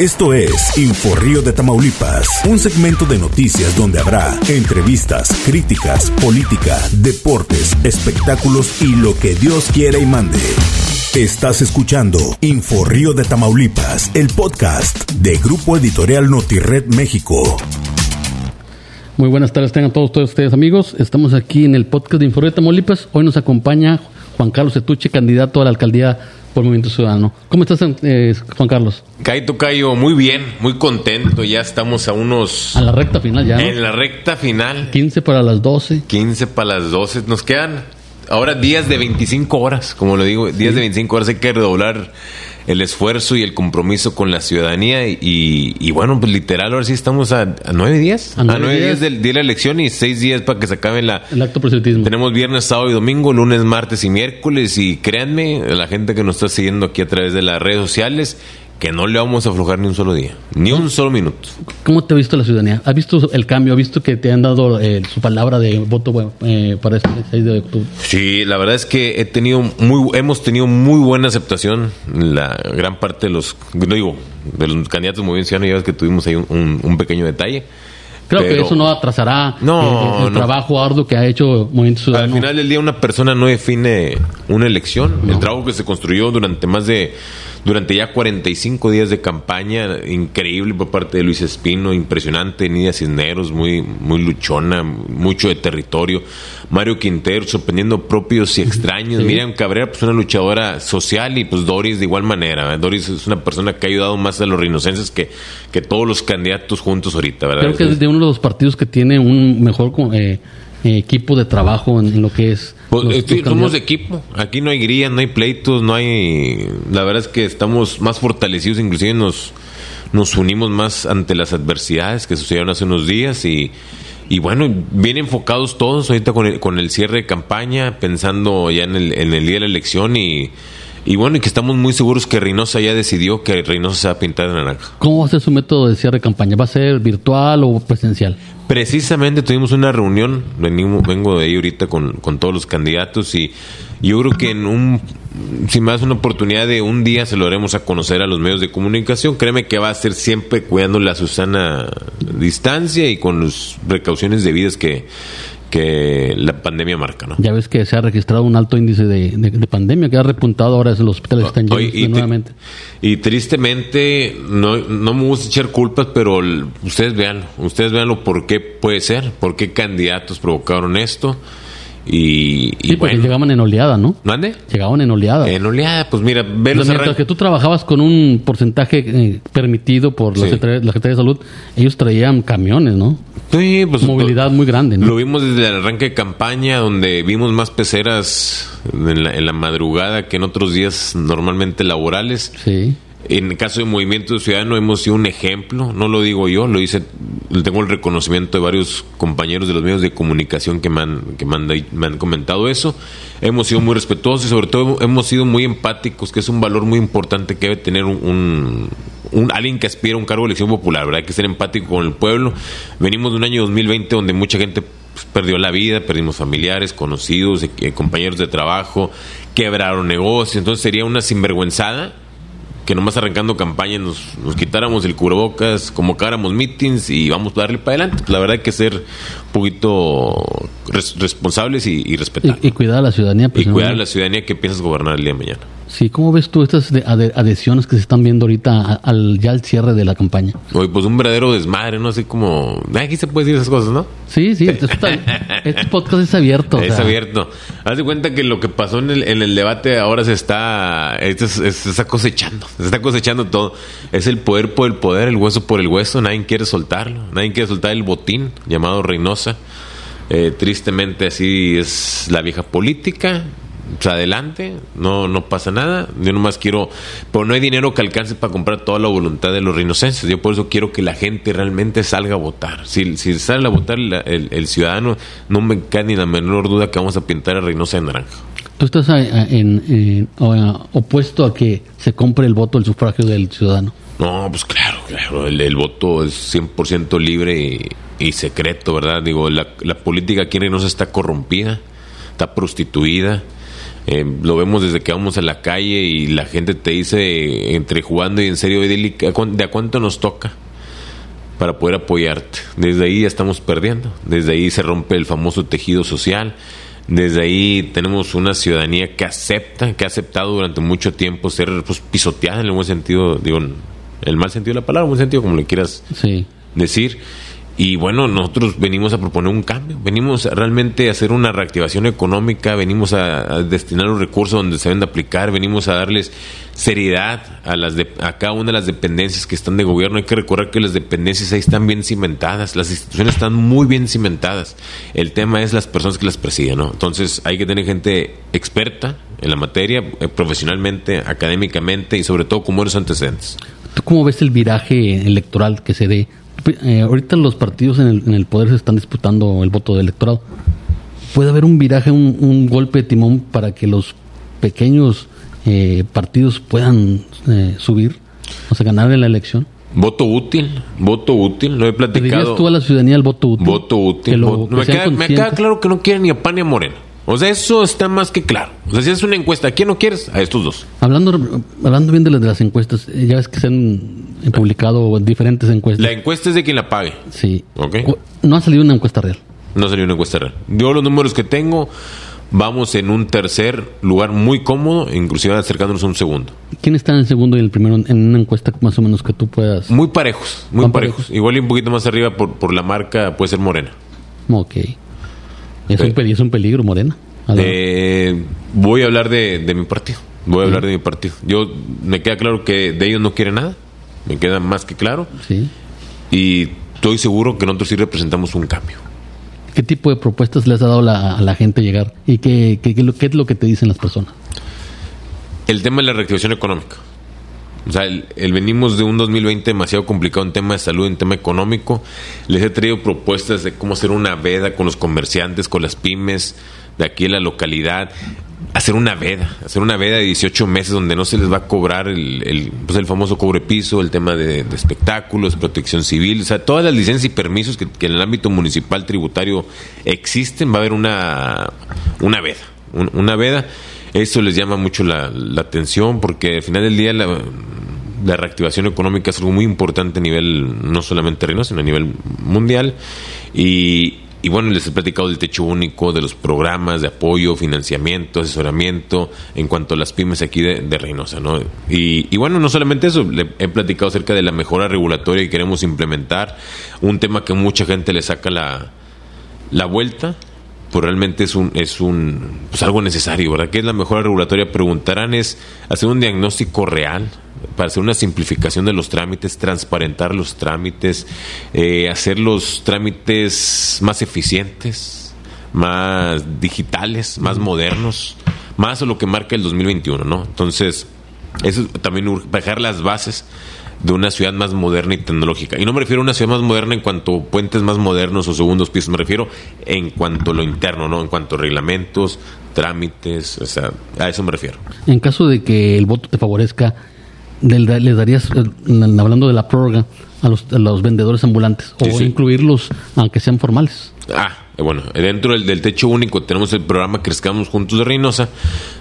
Esto es Inforrío de Tamaulipas, un segmento de noticias donde habrá entrevistas, críticas, política, deportes, espectáculos y lo que Dios quiera y mande. Estás escuchando Inforrío de Tamaulipas, el podcast de Grupo Editorial Notired México. Muy buenas tardes, tengan todos, todos ustedes amigos. Estamos aquí en el podcast de Inforrío de Tamaulipas. Hoy nos acompaña Juan Carlos Etuche, candidato a la alcaldía por Movimiento Ciudadano. ¿Cómo estás, eh, Juan Carlos? Caito Cayo, muy bien, muy contento. Ya estamos a unos. A la recta final ya. ¿no? En la recta final. 15 para las 12. 15 para las 12. Nos quedan ahora días de 25 horas, como lo digo, días de 25 horas. Hay que redoblar el esfuerzo y el compromiso con la ciudadanía. Y, y bueno, pues literal, ahora sí estamos a, a nueve días. A nueve días. días del día de la elección y seis días para que se acabe la. El acto proselitismo. Tenemos viernes, sábado y domingo, lunes, martes y miércoles. Y créanme, la gente que nos está siguiendo aquí a través de las redes sociales, que no le vamos a aflojar ni un solo día, ni un solo minuto. ¿Cómo te ha visto la ciudadanía? ¿Ha visto el cambio? ¿Ha visto que te han dado eh, su palabra de voto bueno, eh, para este 6 de octubre? Sí, la verdad es que he tenido muy, hemos tenido muy buena aceptación. La gran parte de los, no digo, de los candidatos muy bien ciudadanos, ya ves que tuvimos ahí un, pequeño detalle. Creo que eso no atrasará No, el no. trabajo arduo que ha hecho Movimiento Al Ciudadano. final del día una persona no define una elección. El trabajo que se construyó durante más de durante ya 45 días de campaña, increíble por parte de Luis Espino, impresionante, Nidia Cisneros, muy muy luchona, mucho de territorio. Mario Quintero sorprendiendo propios y extraños. Sí. Miriam Cabrera, pues una luchadora social y pues Doris de igual manera. Doris es una persona que ha ayudado más a los rinocenses que, que todos los candidatos juntos ahorita, ¿verdad? Creo que es de uno de los partidos que tiene un mejor eh, equipo de trabajo en lo que es. Pues, estoy- somos equipo. Aquí no hay grillas, no hay pleitos, no hay. La verdad es que estamos más fortalecidos, inclusive nos, nos unimos más ante las adversidades que sucedieron hace unos días y. Y bueno, bien enfocados todos ahorita con el, con el cierre de campaña, pensando ya en el, en el día de la elección y, y bueno, y que estamos muy seguros que Reynosa ya decidió que Reynosa se va a pintar de naranja. ¿Cómo va a ser su método de cierre de campaña? ¿Va a ser virtual o presencial? Precisamente tuvimos una reunión, venimos, vengo de ahí ahorita con, con todos los candidatos y yo creo que en un, si me das una oportunidad de un día se lo haremos a conocer a los medios de comunicación, créeme que va a ser siempre cuidando la Susana distancia y con las precauciones debidas que, que la pandemia marca, ¿no? Ya ves que se ha registrado un alto índice de, de- de pandemia que ha repuntado ahora en los hospitales están llenos y, nuevamente. y tristemente, no, no me gusta echar culpas, pero el- ustedes veanlo, ustedes veanlo por qué puede ser, por qué candidatos provocaron esto. Y, y Sí, porque bueno, llegaban en oleada, ¿no? ¿mande? Llegaban en oleada. En oleada, pues mira, ve los mientras que tú trabajabas con un porcentaje eh, permitido por la, Sí. Secretaría, la Secretaría de Salud, ellos traían camiones, ¿no? Sí, pues, Movilidad muy grande, ¿no? Lo vimos desde el arranque de campaña, donde vimos más peceras en la, en la madrugada que en otros días normalmente laborales. Sí. En el caso de Movimiento Ciudadano hemos sido un ejemplo, no lo digo yo, lo dice, tengo el reconocimiento de varios compañeros de los medios de comunicación que me han, que me han, me han comentado eso. Hemos sido muy respetuosos y sobre todo hemos sido muy empáticos, que es un valor muy importante que debe tener un, un- un- alguien que aspira a un cargo de elección popular, ¿verdad? Hay que ser empático con el pueblo. Venimos de un año 2020 donde mucha gente pues, perdió la vida, perdimos familiares, conocidos, eh, compañeros de trabajo, quebraron negocios, entonces sería una sinvergüenzada que nomás arrancando campaña nos, nos quitáramos el cubrebocas, convocáramos meetings y vamos a darle para adelante. La verdad hay que ser un poquito res- responsables y, y respetar. Y, y cuidar a la ciudadanía. Y, pues, cuidar a la ciudadanía que piensas gobernar el día de mañana. Sí, ¿cómo ves tú estas adhesiones que se están viendo ahorita al, ya al cierre de la campaña? Oye, pues un verdadero desmadre, ¿no? Así como... ah, Aquí se puede decir esas cosas, ¿no? Sí, sí, está- este podcast es abierto. o es sea, abierto. Haz de cuenta que lo que pasó en el, en el debate ahora se está, esto es- es- se está cosechando, se está cosechando todo. Es el poder por el poder, el hueso por el hueso, nadie quiere soltarlo, nadie quiere soltar el botín llamado Reynosa. Eh, tristemente así es la vieja política. Pues adelante, no, no pasa nada. Yo nomás quiero, pero no hay dinero que alcance para comprar toda la voluntad de los rinocenses. Yo por eso quiero que la gente realmente salga a votar. Si, si sale a votar la- el, el ciudadano, no me cae ni la menor duda que vamos a pintar a Reynosa de naranja. Tú estás a- a- en- a- opuesto a que se compre el voto, el sufragio del ciudadano. No, pues claro, claro. El, el voto es 100% libre y, y secreto, ¿verdad? Digo, la, la política aquí en Reynosa está corrompida, está prostituida. Eh, lo vemos desde que vamos a la calle y la gente te dice, entre jugando y en serio, ¿de a cuánto nos toca? para poder apoyarte. Desde ahí ya estamos perdiendo. Desde ahí se rompe el famoso tejido social. Desde ahí tenemos una ciudadanía que acepta, que ha aceptado durante mucho tiempo ser pues, pisoteada en el buen sentido, digo, el mal sentido de la palabra, en buen sentido, como le quieras decir. Y bueno, nosotros venimos a proponer un cambio, venimos realmente a hacer una reactivación económica, venimos a, destinar los recursos donde se deben de aplicar, venimos a darles seriedad a, las a cada una de las dependencias que están de gobierno. Hay que recordar que las dependencias ahí están bien cimentadas, las instituciones están muy bien cimentadas. El tema es las personas que las presiden, ¿no? Entonces hay que tener gente experta en la materia, eh, profesionalmente, académicamente y sobre todo con buenos antecedentes. ¿Tú cómo ves el viraje electoral que se dé eh, ahorita los partidos en el, en el, poder se están disputando el voto del electorado. ¿Puede haber un viraje, un, golpe de timón para que los pequeños eh, partidos puedan eh, subir, o sea, ganar en la elección? Voto útil, voto útil, lo he platicado. ¿Dirías tú a la ciudadanía el voto útil? Voto útil. me, queda, me, queda, claro que no quieren ni a pan ni a morena. O sea, eso está más que claro. O sea, si es una encuesta, ¿a quién no quieres? A estos dos. Hablando, hablando bien de las, de las encuestas, eh, ya ves que se han publicado diferentes encuestas. La encuesta es de quien la pague. Sí. No ha salido una encuesta real. No ha salido una encuesta real. Yo los números que tengo, vamos en un tercer lugar muy cómodo, inclusive acercándonos a un segundo. ¿Quién está en el segundo y el primero en una encuesta más o menos que tú puedas? Muy parejos, muy parejos? Igual y un poquito más arriba por, por la marca puede ser Morena. Ok. Es, un, es un peligro, Morena. Eh, voy a hablar de, mi partido. Voy a hablar de mi partido. Yo me queda claro que de ellos no quiere nada. Me queda más que claro. Sí. Y estoy seguro que nosotros sí representamos un cambio. ¿Qué tipo de propuestas les ha dado a la gente llegar? ¿Y qué, qué, qué, es lo que te dicen las personas? El tema de la reactivación económica. O sea, el, venimos de un 2020 demasiado complicado en tema de salud, en tema económico. Les he traído propuestas de cómo hacer una veda con los comerciantes, con las pymes de aquí en la localidad. Hacer una veda, hacer una veda de 18 meses donde no se les va a cobrar el, el, pues el famoso cobre piso, el tema de, espectáculos, protección civil, o sea, todas las licencias y permisos que, en el ámbito municipal tributario existen, va a haber una, una veda, una veda eso les llama mucho la, atención porque al final del día la, reactivación económica es algo muy importante a nivel no solamente reino, sino a nivel mundial. Y, bueno, les he platicado del techo único, de los programas de apoyo, financiamiento, asesoramiento en cuanto a las pymes aquí de, Reynosa, ¿no? Y, y, bueno, no solamente eso, le he platicado acerca de la mejora regulatoria que queremos implementar, un tema que mucha gente le saca la, la vuelta, pues realmente es un es un pues algo necesario, ¿verdad? ¿Qué es la mejora regulatoria? Preguntarán es hacer un diagnóstico real para hacer una simplificación de los trámites, transparentar los trámites, eh, hacer los trámites más eficientes, más digitales, más modernos, más a lo que marca el 2021, ¿no? Entonces, eso también dejar las bases de una ciudad más moderna y tecnológica. Y no me refiero a una ciudad más moderna en cuanto a puentes más modernos o segundos pisos, me refiero en cuanto a lo interno, ¿no? En cuanto a reglamentos, trámites, o sea, a eso me refiero. En caso de que el voto te favorezca, ¿les darías, eh, hablando de la prórroga, a los, vendedores ambulantes o incluirlos aunque sean formales? Ah, eh, bueno, dentro del, del, techo único tenemos el programa Crezcamos Juntos de Reynosa,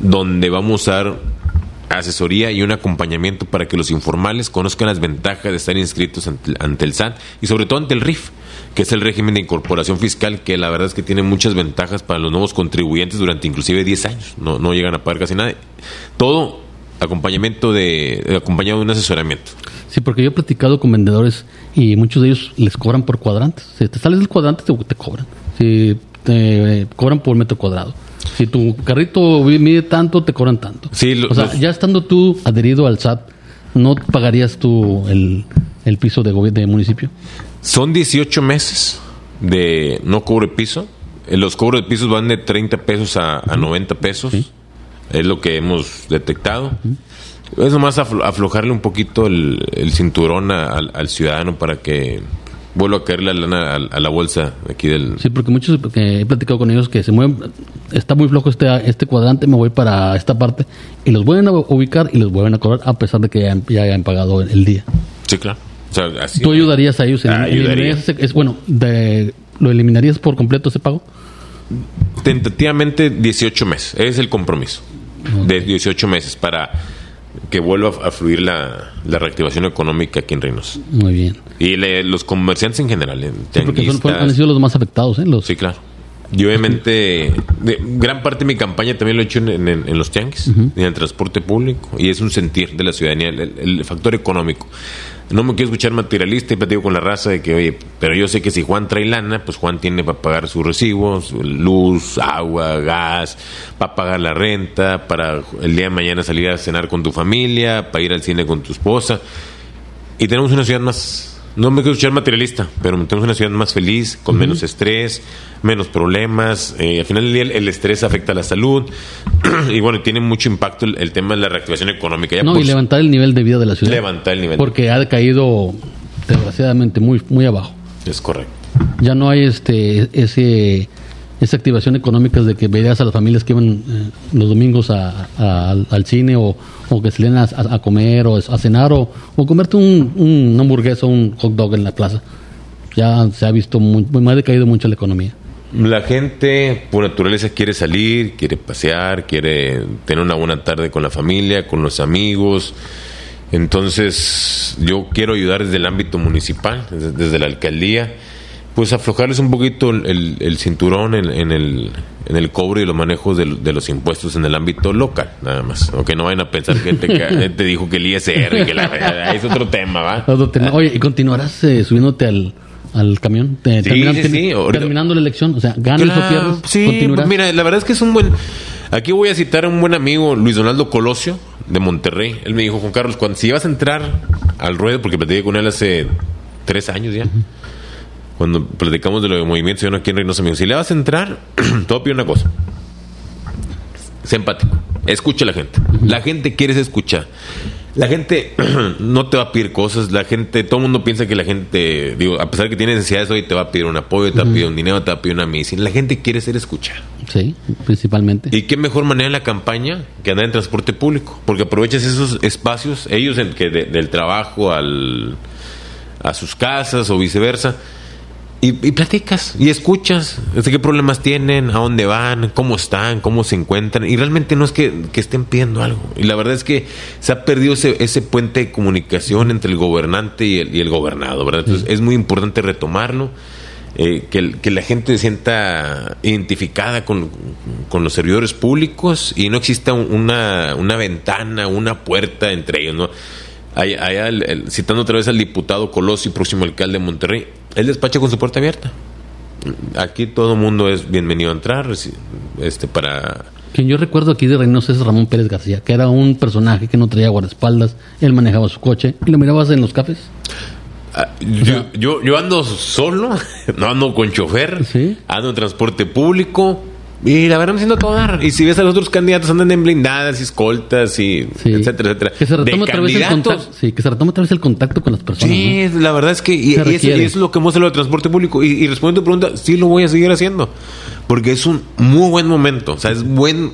donde vamos a dar asesoría y un acompañamiento para que los informales conozcan las ventajas de estar inscritos ante, el SAT y sobre todo ante el RIF, que es el régimen de incorporación fiscal, que la verdad es que tiene muchas ventajas para los nuevos contribuyentes durante inclusive 10 años. No, no llegan a pagar casi nada. Todo acompañamiento de, acompañado de un asesoramiento. Sí, porque yo he platicado con vendedores y muchos de ellos les cobran por cuadrantes. Si te sales del cuadrante, te, te cobran. Si te cobran por metro cuadrado. Si tu carrito mide tanto, te cobran tanto. Sí, o sea, ya estando tú adherido al SAT, ¿no pagarías tú el, piso de, de municipio? Son 18 meses de no cobre piso. Eh, los cobros de pisos van de 30 pesos a, 90 pesos. Es lo que hemos detectado. Es nomás aflojarle un poquito el, cinturón al ciudadano para que vuelvo a caer la lana a, la bolsa aquí del... Sí, porque muchos he platicado con ellos que se mueven, está muy flojo este, este cuadrante, me voy para esta parte y los vuelven a ubicar y los vuelven a cobrar a pesar de que ya, hayan pagado el, día. Sí, claro. ¿Tú ayudarías a ellos? En, es, bueno, de, ¿lo eliminarías por completo ese pago? tentativamente 18 meses. Ese es el compromiso. De 18 meses para que vuelva a fluir la, la reactivación económica aquí en Reynosa. Muy bien. Y le- los comerciantes en general. eh, Sí, porque son- tianguistas. han sido los más afectados, ¿eh? Los, Sí, claro. Y obviamente, de- gran parte de mi campaña también lo he hecho en, en- en los tianguis, en el transporte público, y es un sentir de la ciudadanía, el- el factor económico. No me quiero escuchar materialista y platico con la raza de que, oye, pero yo sé que si Juan trae lana, pues Juan tiene para pagar sus recibos, luz, agua, gas, para pagar la renta, para el día de mañana salir a cenar con tu familia, para ir al cine con tu esposa. Y tenemos una ciudad más, no me quiero escuchar materialista, pero tenemos una ciudad más feliz, con menos estrés, menos problemas. Eh, al final del día el, el estrés afecta a la salud y bueno, tiene mucho impacto el, el tema de la reactivación económica. Ya no, por y levantar el nivel de vida de la ciudad. levantar el nivel. Porque ha decaído, desgraciadamente, muy, muy abajo. Es correcto. Ya no hay este ese esa activación económica de que veías a las familias que iban eh, los domingos a- al, cine o, o que salían a, a- comer o a cenar o, o comerte un, un- hamburguesa o un hot dog en la plaza. Ya se ha visto muy, muy ha decaído mucho la economía. La gente por naturaleza quiere salir, quiere pasear, quiere tener una buena tarde con la familia, con los amigos. Entonces, yo quiero ayudar desde el ámbito municipal, desde la alcaldía, pues aflojarles un poquito el, el- el cinturón en, en el, en el cobro y los manejos de, de los impuestos en el ámbito local, nada más. O que no vayan a pensar que te, que te dijo que el ISR, que la, es otro tema, ¿va? Otro tema. Oye, ¿y continuarás eh, subiéndote al, al camión? Te- Sí, terminan- sí, sí, Terminando la elección, o sea, ganas Claro, o pierdes, Sí, continuarás. pues mira, la verdad es que es un buen. Aquí voy a citar a un buen amigo, Luis Donaldo Colosio, de Monterrey. Él me dijo, Juan Carlos, cuando si vas a entrar al ruedo, porque platiqué con él hace tres años ya, cuando platicamos de lo de movimiento ciudadano aquí en Reynosa, me dijo, si le vas a entrar, a pedir una cosa. Sé empático. Escucha a la gente. La gente quiere ser escuchada. La gente no te va a pedir cosas. La gente, todo el mundo piensa que la gente, digo, a pesar de que tiene necesidades hoy, te va a pedir un apoyo, te va a pedir un dinero, te va a pedir una medicina. La gente quiere ser escuchada. Sí, principalmente. ¿Y qué mejor manera en la campaña que andar en transporte público? Porque aprovechas esos espacios, ellos en que de- del trabajo al, a sus casas o viceversa, y, y platicas y escuchas este, qué problemas tienen, a dónde van, cómo están, cómo se encuentran. Y realmente no es que, que estén pidiendo algo. Y la verdad es que se ha perdido ese, ese puente de comunicación entre el gobernante y el, y el gobernado. ¿verdad? Entonces es muy importante retomarlo. eh, que, que la gente se sienta identificada con, con los servidores públicos y no exista un- una, una ventana, una puerta entre ellos. ¿no? Allá el- el- citando otra vez al diputado Colosio, próximo alcalde de Monterrey, él despacha con su puerta abierta. Aquí todo mundo es bienvenido a entrar este, para... Quien yo recuerdo aquí de Reynosa es Ramón Pérez García, que era un personaje que no traía guardaespaldas, él manejaba su coche y lo mirabas en los cafés. Ah, yo, yo, yo ando solo, no ando con chofer, Sí. ando en transporte público y la verdad me siento todo dar. Y si ves a los otros candidatos andan en blindadas y escoltas y Sí. etcétera, etcétera. Que se retome otra vez el contacto. Sí, que se retome otra vez el contacto con las personas. Sí, ¿no? la verdad es que y, eso, y eso es lo que hemos hecho de transporte público. Y, y respondiendo a tu pregunta, sí lo voy a seguir haciendo. Porque es un muy buen momento. O sea, es buen.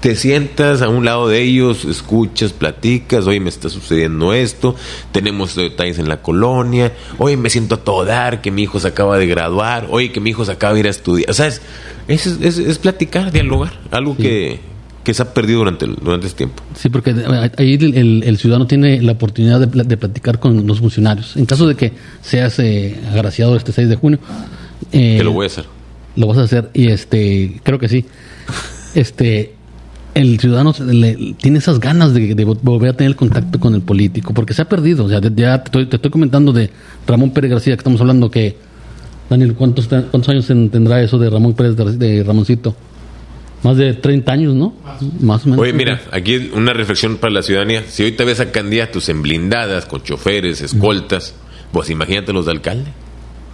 Te sientas a un lado de ellos, escuchas, platicas, oye, me está sucediendo esto, tenemos detalles en la colonia, oye, me siento a todo dar, que mi hijo se acaba de graduar, oye, que mi hijo se acaba de ir a estudiar. O sea, es, es, es- es platicar, dialogar, algo que, que se ha perdido durante, el- durante este tiempo. Sí, porque ahí el, el- el ciudadano tiene la oportunidad de, de platicar con los funcionarios. En caso de que seas eh, agraciado este 6 de junio. eh, Te lo voy a hacer. Lo vas a hacer y este, creo que sí. Este, el ciudadano le- tiene esas ganas de, de volver a tener contacto con el político, porque se ha perdido. O sea, ya te estoy, te estoy comentando de Ramón Pérez García, que estamos hablando que, Daniel, ¿cuántos, te- cuántos años ten- tendrá eso de Ramón Pérez de Ramoncito? Más de 30 años, ¿no? Más o menos. Oye, mira, aquí una reflexión para la ciudadanía. Si ahorita ves a candidatos en blindadas, con choferes, escoltas, pues imagínate los de alcalde.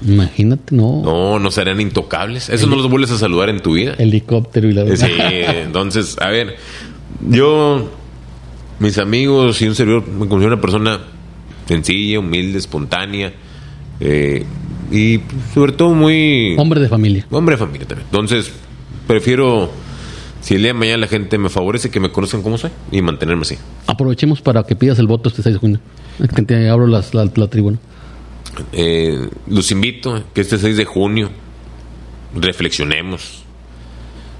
Imagínate, no. No, no serán intocables. Eso no los vuelves a saludar en tu vida. Helicóptero y la Sí, entonces, a ver, yo, mis amigos y un servidor, me considero una persona sencilla, humilde, espontánea, eh, y sobre todo muy... Hombre de familia. Hombre de familia también. Entonces, prefiero, si el día de mañana la gente me favorece, que me conozcan como soy y mantenerme así. Aprovechemos para que pidas el voto este 6 de junio. Que te abro las- la, la tribuna. Eh, los invito que este 6 de junio reflexionemos,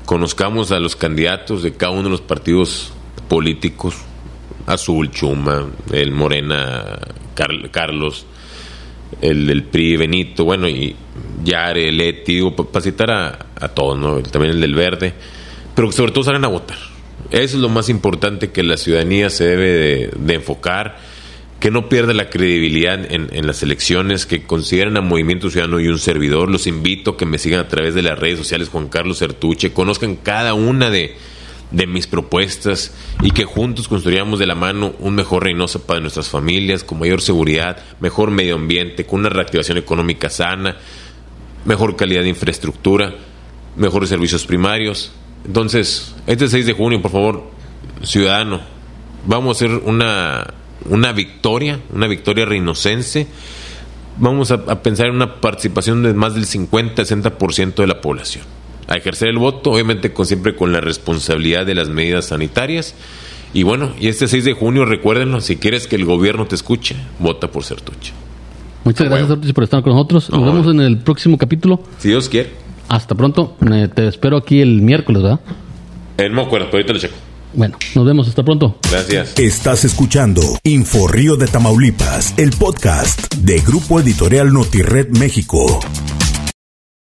conozcamos a los candidatos de cada uno de los partidos políticos, Azul, Chuma, el Morena, Carlos, el del PRI, Benito, bueno, y Yare, Leti, digo, para citar a, a todos, ¿no? También el del Verde, pero sobre todo salgan a votar. Eso es lo más importante que la ciudadanía se debe de, enfocar, que no pierda la credibilidad en, en, las elecciones, que consideren a Movimiento Ciudadano y un servidor. Los invito a que me sigan a través de las redes sociales Juan Carlos Sertuche, conozcan cada una de, de mis propuestas y que juntos construyamos de la mano un mejor Reynosa para nuestras familias, con mayor seguridad, mejor medio ambiente, con una reactivación económica sana, mejor calidad de infraestructura, mejores servicios primarios. Entonces, este 6 de junio, por favor, ciudadano, vamos a hacer una, una victoria, una victoria reinocense. Vamos a, a pensar en una participación de más del 50-60% de la población a ejercer el voto, obviamente con, siempre con la responsabilidad de las medidas sanitarias. Y bueno, y este 6 de junio, recuérdenlo, si quieres que el gobierno te escuche, vota por Sertuche. Muchas gracias, Sertuche, por estar con nosotros. Nos vemos en el próximo capítulo. Si Dios quiere. Hasta pronto. te espero aquí el miércoles, ¿verdad? Eh, no me acuerdo, pero ahorita lo checo. Bueno, nos vemos. Hasta pronto. Gracias. Estás escuchando Info Río de Tamaulipas, el podcast de Grupo Editorial Notired México.